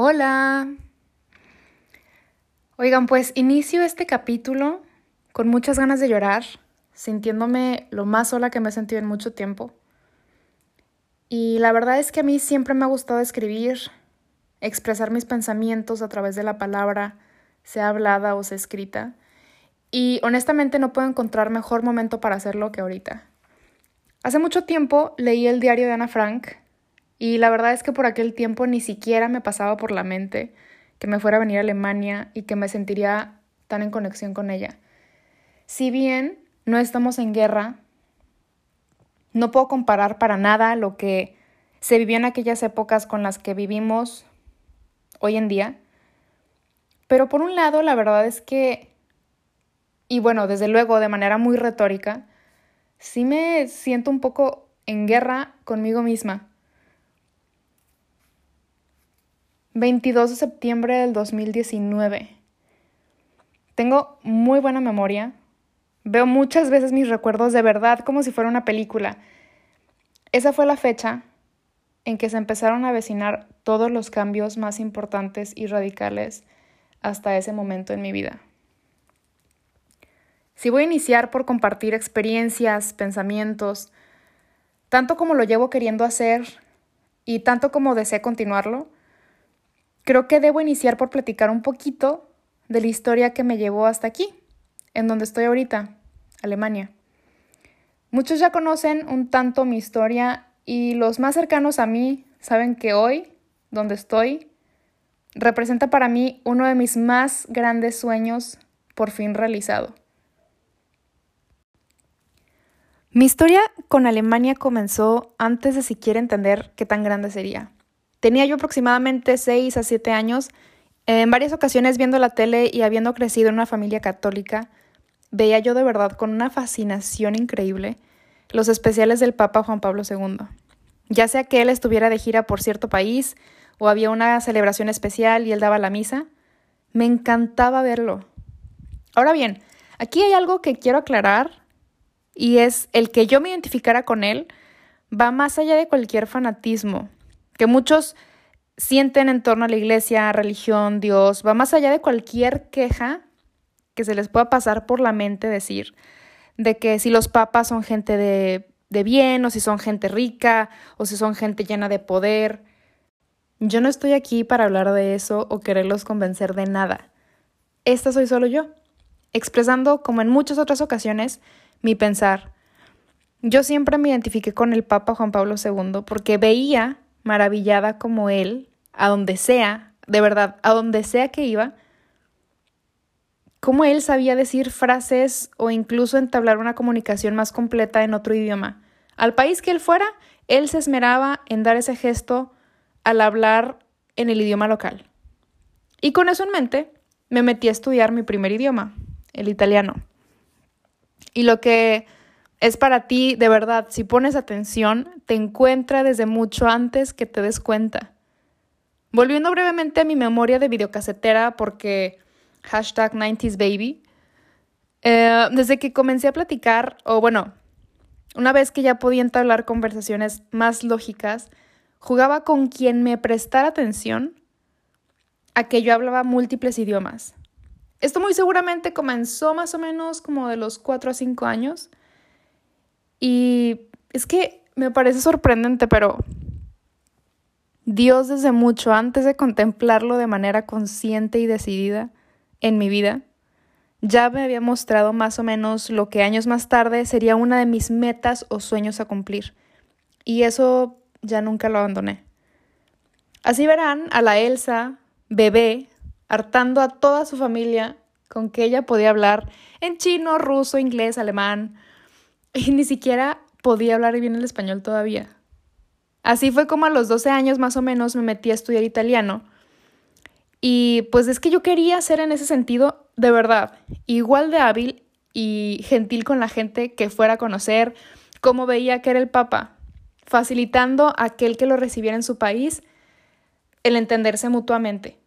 Hola. Oigan, pues inicio este capítulo con muchas ganas de llorar, sintiéndome lo más sola que me he sentido en mucho tiempo. Y la verdad es que a mí siempre me ha gustado escribir, expresar mis pensamientos a través de la palabra, sea hablada o sea escrita. Y honestamente no puedo encontrar mejor momento para hacerlo que ahorita. Hace mucho tiempo leí el diario de Ana Frank y la verdad es que por aquel tiempo ni siquiera me pasaba por la mente que me fuera a venir a Alemania y que me sentiría tan en conexión con ella. Si bien no estamos en guerra, no puedo comparar para nada lo que se vivió en aquellas épocas con las que vivimos hoy en día. Pero por un lado, la verdad es que, y bueno, desde luego de manera muy retórica, sí me siento un poco en guerra conmigo misma. 22 de septiembre del 2019. Tengo muy buena memoria. Veo muchas veces mis recuerdos de verdad como si fuera una película. Esa fue la fecha en que se empezaron a avecinar todos los cambios más importantes y radicales hasta ese momento en mi vida. Si voy a iniciar por compartir experiencias, pensamientos, tanto como lo llevo queriendo hacer y tanto como deseo continuarlo, Creo que debo iniciar por platicar un poquito de la historia que me llevó hasta aquí, en donde estoy ahorita, Alemania. Muchos ya conocen un tanto mi historia y los más cercanos a mí saben que hoy, donde estoy, representa para mí uno de mis más grandes sueños por fin realizado. Mi historia con Alemania comenzó antes de siquiera entender qué tan grande sería. Tenía yo aproximadamente 6 a 7 años. En varias ocasiones viendo la tele y habiendo crecido en una familia católica, veía yo de verdad con una fascinación increíble los especiales del Papa Juan Pablo II. Ya sea que él estuviera de gira por cierto país o había una celebración especial y él daba la misa, me encantaba verlo. Ahora bien, aquí hay algo que quiero aclarar y es el que yo me identificara con él va más allá de cualquier fanatismo que muchos sienten en torno a la iglesia, religión, Dios, va más allá de cualquier queja que se les pueda pasar por la mente decir, de que si los papas son gente de, de bien, o si son gente rica, o si son gente llena de poder. Yo no estoy aquí para hablar de eso o quererlos convencer de nada. Esta soy solo yo, expresando, como en muchas otras ocasiones, mi pensar. Yo siempre me identifiqué con el Papa Juan Pablo II porque veía maravillada como él, a donde sea, de verdad, a donde sea que iba, cómo él sabía decir frases o incluso entablar una comunicación más completa en otro idioma. Al país que él fuera, él se esmeraba en dar ese gesto al hablar en el idioma local. Y con eso en mente, me metí a estudiar mi primer idioma, el italiano. Y lo que es para ti, de verdad, si pones atención, te encuentra desde mucho antes que te des cuenta. Volviendo brevemente a mi memoria de videocasetera, porque hashtag 90s baby, eh, desde que comencé a platicar, o bueno, una vez que ya podía entablar conversaciones más lógicas, jugaba con quien me prestara atención a que yo hablaba múltiples idiomas. Esto muy seguramente comenzó más o menos como de los 4 a 5 años y es que me parece sorprendente, pero Dios desde mucho antes de contemplarlo de manera consciente y decidida en mi vida, ya me había mostrado más o menos lo que años más tarde sería una de mis metas o sueños a cumplir. Y eso ya nunca lo abandoné. Así verán a la Elsa, bebé, hartando a toda su familia con que ella podía hablar en chino, ruso, inglés, alemán, y ni siquiera podía hablar bien el español todavía. Así fue como a los 12 años más o menos me metí a estudiar italiano. Y pues es que yo quería ser en ese sentido, de verdad, igual de hábil y gentil con la gente que fuera a conocer cómo veía que era el Papa, facilitando a aquel que lo recibiera en su país el entenderse mutuamente.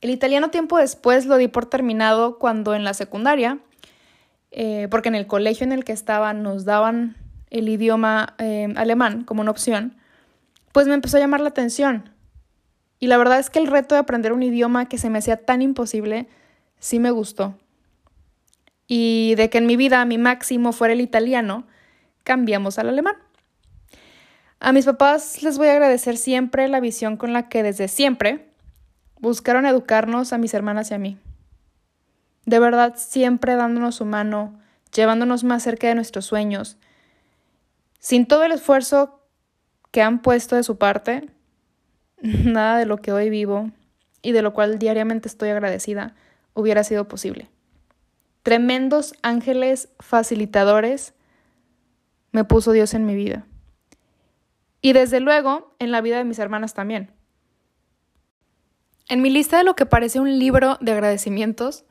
El italiano tiempo después lo di por terminado cuando en la secundaria eh, porque en el colegio en el que estaba nos daban el idioma eh, alemán como una opción, pues me empezó a llamar la atención. Y la verdad es que el reto de aprender un idioma que se me hacía tan imposible, sí me gustó. Y de que en mi vida mi máximo fuera el italiano, cambiamos al alemán. A mis papás les voy a agradecer siempre la visión con la que desde siempre buscaron educarnos a mis hermanas y a mí. De verdad, siempre dándonos su mano, llevándonos más cerca de nuestros sueños. Sin todo el esfuerzo que han puesto de su parte, nada de lo que hoy vivo y de lo cual diariamente estoy agradecida hubiera sido posible. Tremendos ángeles facilitadores me puso Dios en mi vida. Y desde luego en la vida de mis hermanas también. En mi lista de lo que parece un libro de agradecimientos,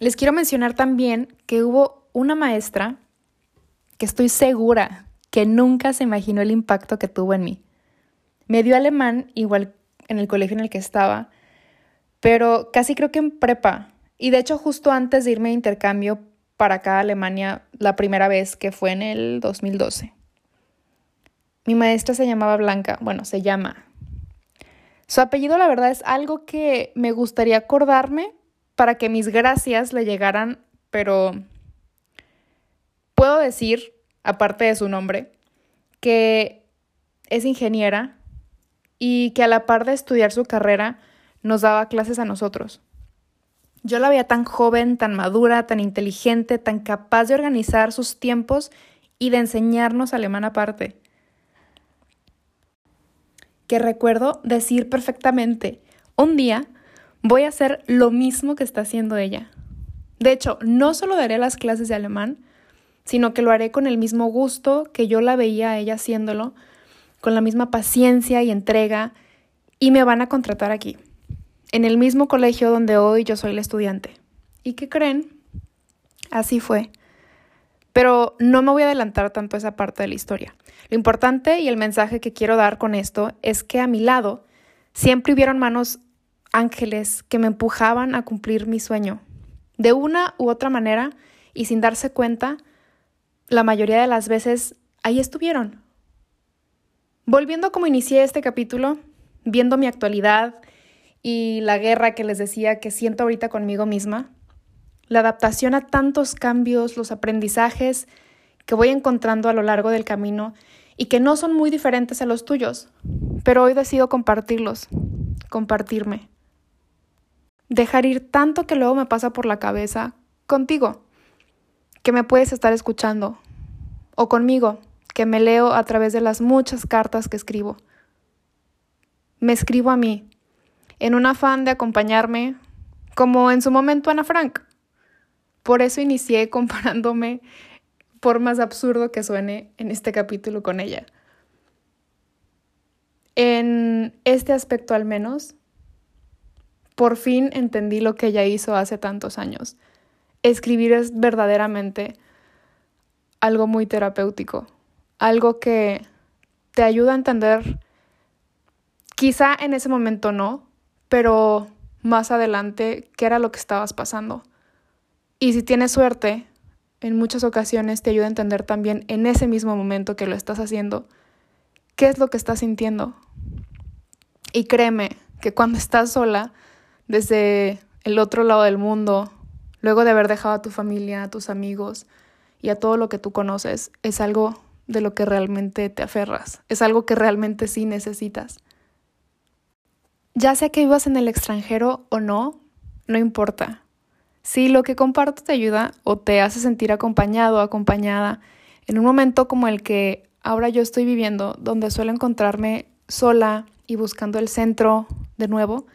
les quiero mencionar también que hubo una maestra que estoy segura que nunca se imaginó el impacto que tuvo en mí. Me dio alemán igual en el colegio en el que estaba, pero casi creo que en prepa. Y de hecho justo antes de irme de intercambio para acá a Alemania la primera vez que fue en el 2012. Mi maestra se llamaba Blanca, bueno, se llama. Su apellido, la verdad, es algo que me gustaría acordarme para que mis gracias le llegaran, pero puedo decir, aparte de su nombre, que es ingeniera y que a la par de estudiar su carrera nos daba clases a nosotros. Yo la veía tan joven, tan madura, tan inteligente, tan capaz de organizar sus tiempos y de enseñarnos alemán aparte que recuerdo decir perfectamente, un día voy a hacer lo mismo que está haciendo ella. De hecho, no solo daré las clases de alemán, sino que lo haré con el mismo gusto que yo la veía a ella haciéndolo, con la misma paciencia y entrega, y me van a contratar aquí, en el mismo colegio donde hoy yo soy la estudiante. ¿Y qué creen? Así fue. Pero no me voy a adelantar tanto a esa parte de la historia. Lo importante y el mensaje que quiero dar con esto es que a mi lado siempre hubieron manos ángeles que me empujaban a cumplir mi sueño. De una u otra manera y sin darse cuenta, la mayoría de las veces ahí estuvieron. Volviendo a cómo inicié este capítulo, viendo mi actualidad y la guerra que les decía que siento ahorita conmigo misma, la adaptación a tantos cambios, los aprendizajes que voy encontrando a lo largo del camino y que no son muy diferentes a los tuyos, pero hoy decido compartirlos, compartirme. Dejar ir tanto que luego me pasa por la cabeza contigo, que me puedes estar escuchando, o conmigo, que me leo a través de las muchas cartas que escribo. Me escribo a mí, en un afán de acompañarme, como en su momento Ana Frank. Por eso inicié comparándome por más absurdo que suene en este capítulo con ella. En este aspecto al menos, por fin entendí lo que ella hizo hace tantos años. Escribir es verdaderamente algo muy terapéutico, algo que te ayuda a entender, quizá en ese momento no, pero más adelante qué era lo que estabas pasando. Y si tienes suerte, en muchas ocasiones te ayuda a entender también en ese mismo momento que lo estás haciendo, qué es lo que estás sintiendo. Y créeme que cuando estás sola, desde el otro lado del mundo, luego de haber dejado a tu familia, a tus amigos y a todo lo que tú conoces, es algo de lo que realmente te aferras, es algo que realmente sí necesitas. Ya sea que vivas en el extranjero o no, no importa. Si lo que comparto te ayuda o te hace sentir acompañado o acompañada en un momento como el que ahora yo estoy viviendo, donde suelo encontrarme sola y buscando el centro de nuevo,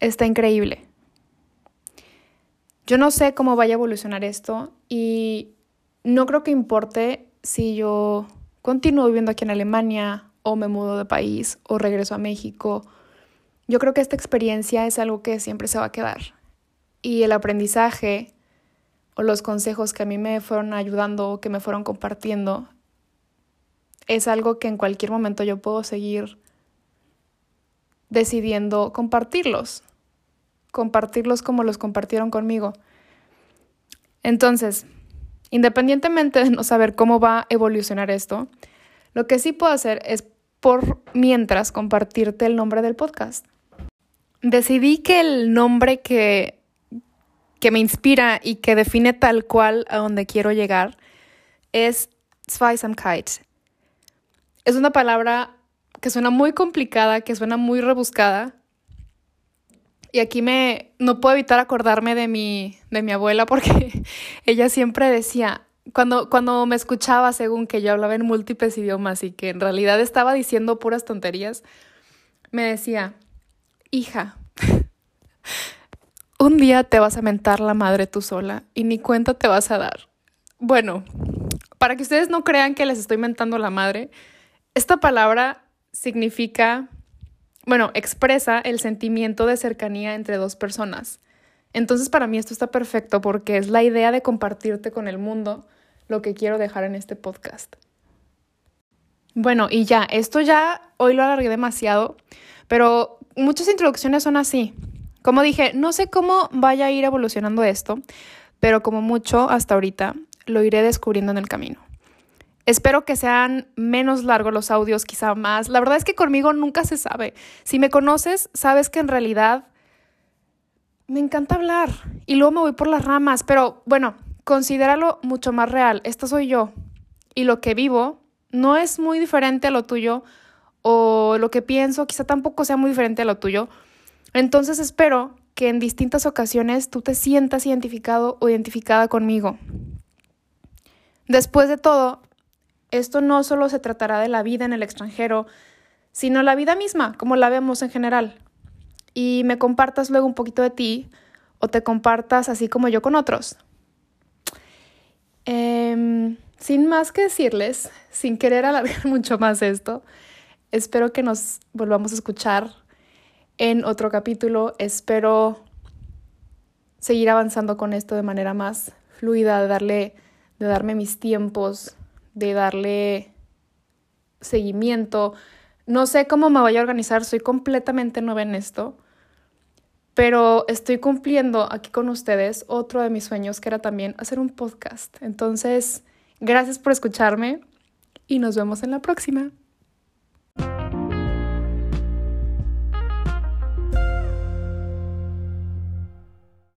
está increíble. Yo no sé cómo vaya a evolucionar esto y no creo que importe si yo continúo viviendo aquí en Alemania o me mudo de país o regreso a México. Yo creo que esta experiencia es algo que siempre se va a quedar y el aprendizaje o los consejos que a mí me fueron ayudando o que me fueron compartiendo es algo que en cualquier momento yo puedo seguir decidiendo compartirlos, compartirlos como los compartieron conmigo. Entonces, independientemente de no saber cómo va a evolucionar esto, lo que sí puedo hacer es por mientras compartirte el nombre del podcast. Decidí que el nombre que, que me inspira y que define tal cual a donde quiero llegar es Zweisamkeit. Es una palabra que suena muy complicada, que suena muy rebuscada. Y aquí me no puedo evitar acordarme de mi, de mi abuela porque ella siempre decía, cuando, cuando me escuchaba según que yo hablaba en múltiples idiomas y que en realidad estaba diciendo puras tonterías, me decía, hija, un día te vas a mentar la madre tú sola y ni cuenta te vas a dar. Bueno, para que ustedes no crean que les estoy mentando la madre, esta palabra significa, bueno, expresa el sentimiento de cercanía entre dos personas. Entonces para mí esto está perfecto porque es la idea de compartirte con el mundo lo que quiero dejar en este podcast. Bueno, y ya, esto ya hoy lo alargué demasiado, pero muchas introducciones son así. Como dije, no sé cómo vaya a ir evolucionando esto, pero como mucho hasta ahorita lo iré descubriendo en el camino. Espero que sean menos largos los audios, quizá más. La verdad es que conmigo nunca se sabe. Si me conoces, sabes que en realidad me encanta hablar y luego me voy por las ramas, pero bueno, considéralo mucho más real. Esta soy yo y lo que vivo no es muy diferente a lo tuyo o lo que pienso quizá tampoco sea muy diferente a lo tuyo. Entonces espero que en distintas ocasiones tú te sientas identificado o identificada conmigo. Después de todo, esto no solo se tratará de la vida en el extranjero, sino la vida misma, como la vemos en general. Y me compartas luego un poquito de ti o te compartas así como yo con otros. Em, sin más que decirles, sin querer alargar mucho más esto, Espero que nos volvamos a escuchar en otro capítulo. Espero seguir avanzando con esto de manera más fluida, de darle, de darme mis tiempos, de darle seguimiento. No sé cómo me voy a organizar, soy completamente nueva en esto, pero estoy cumpliendo aquí con ustedes otro de mis sueños, que era también hacer un podcast. Entonces, gracias por escucharme y nos vemos en la próxima.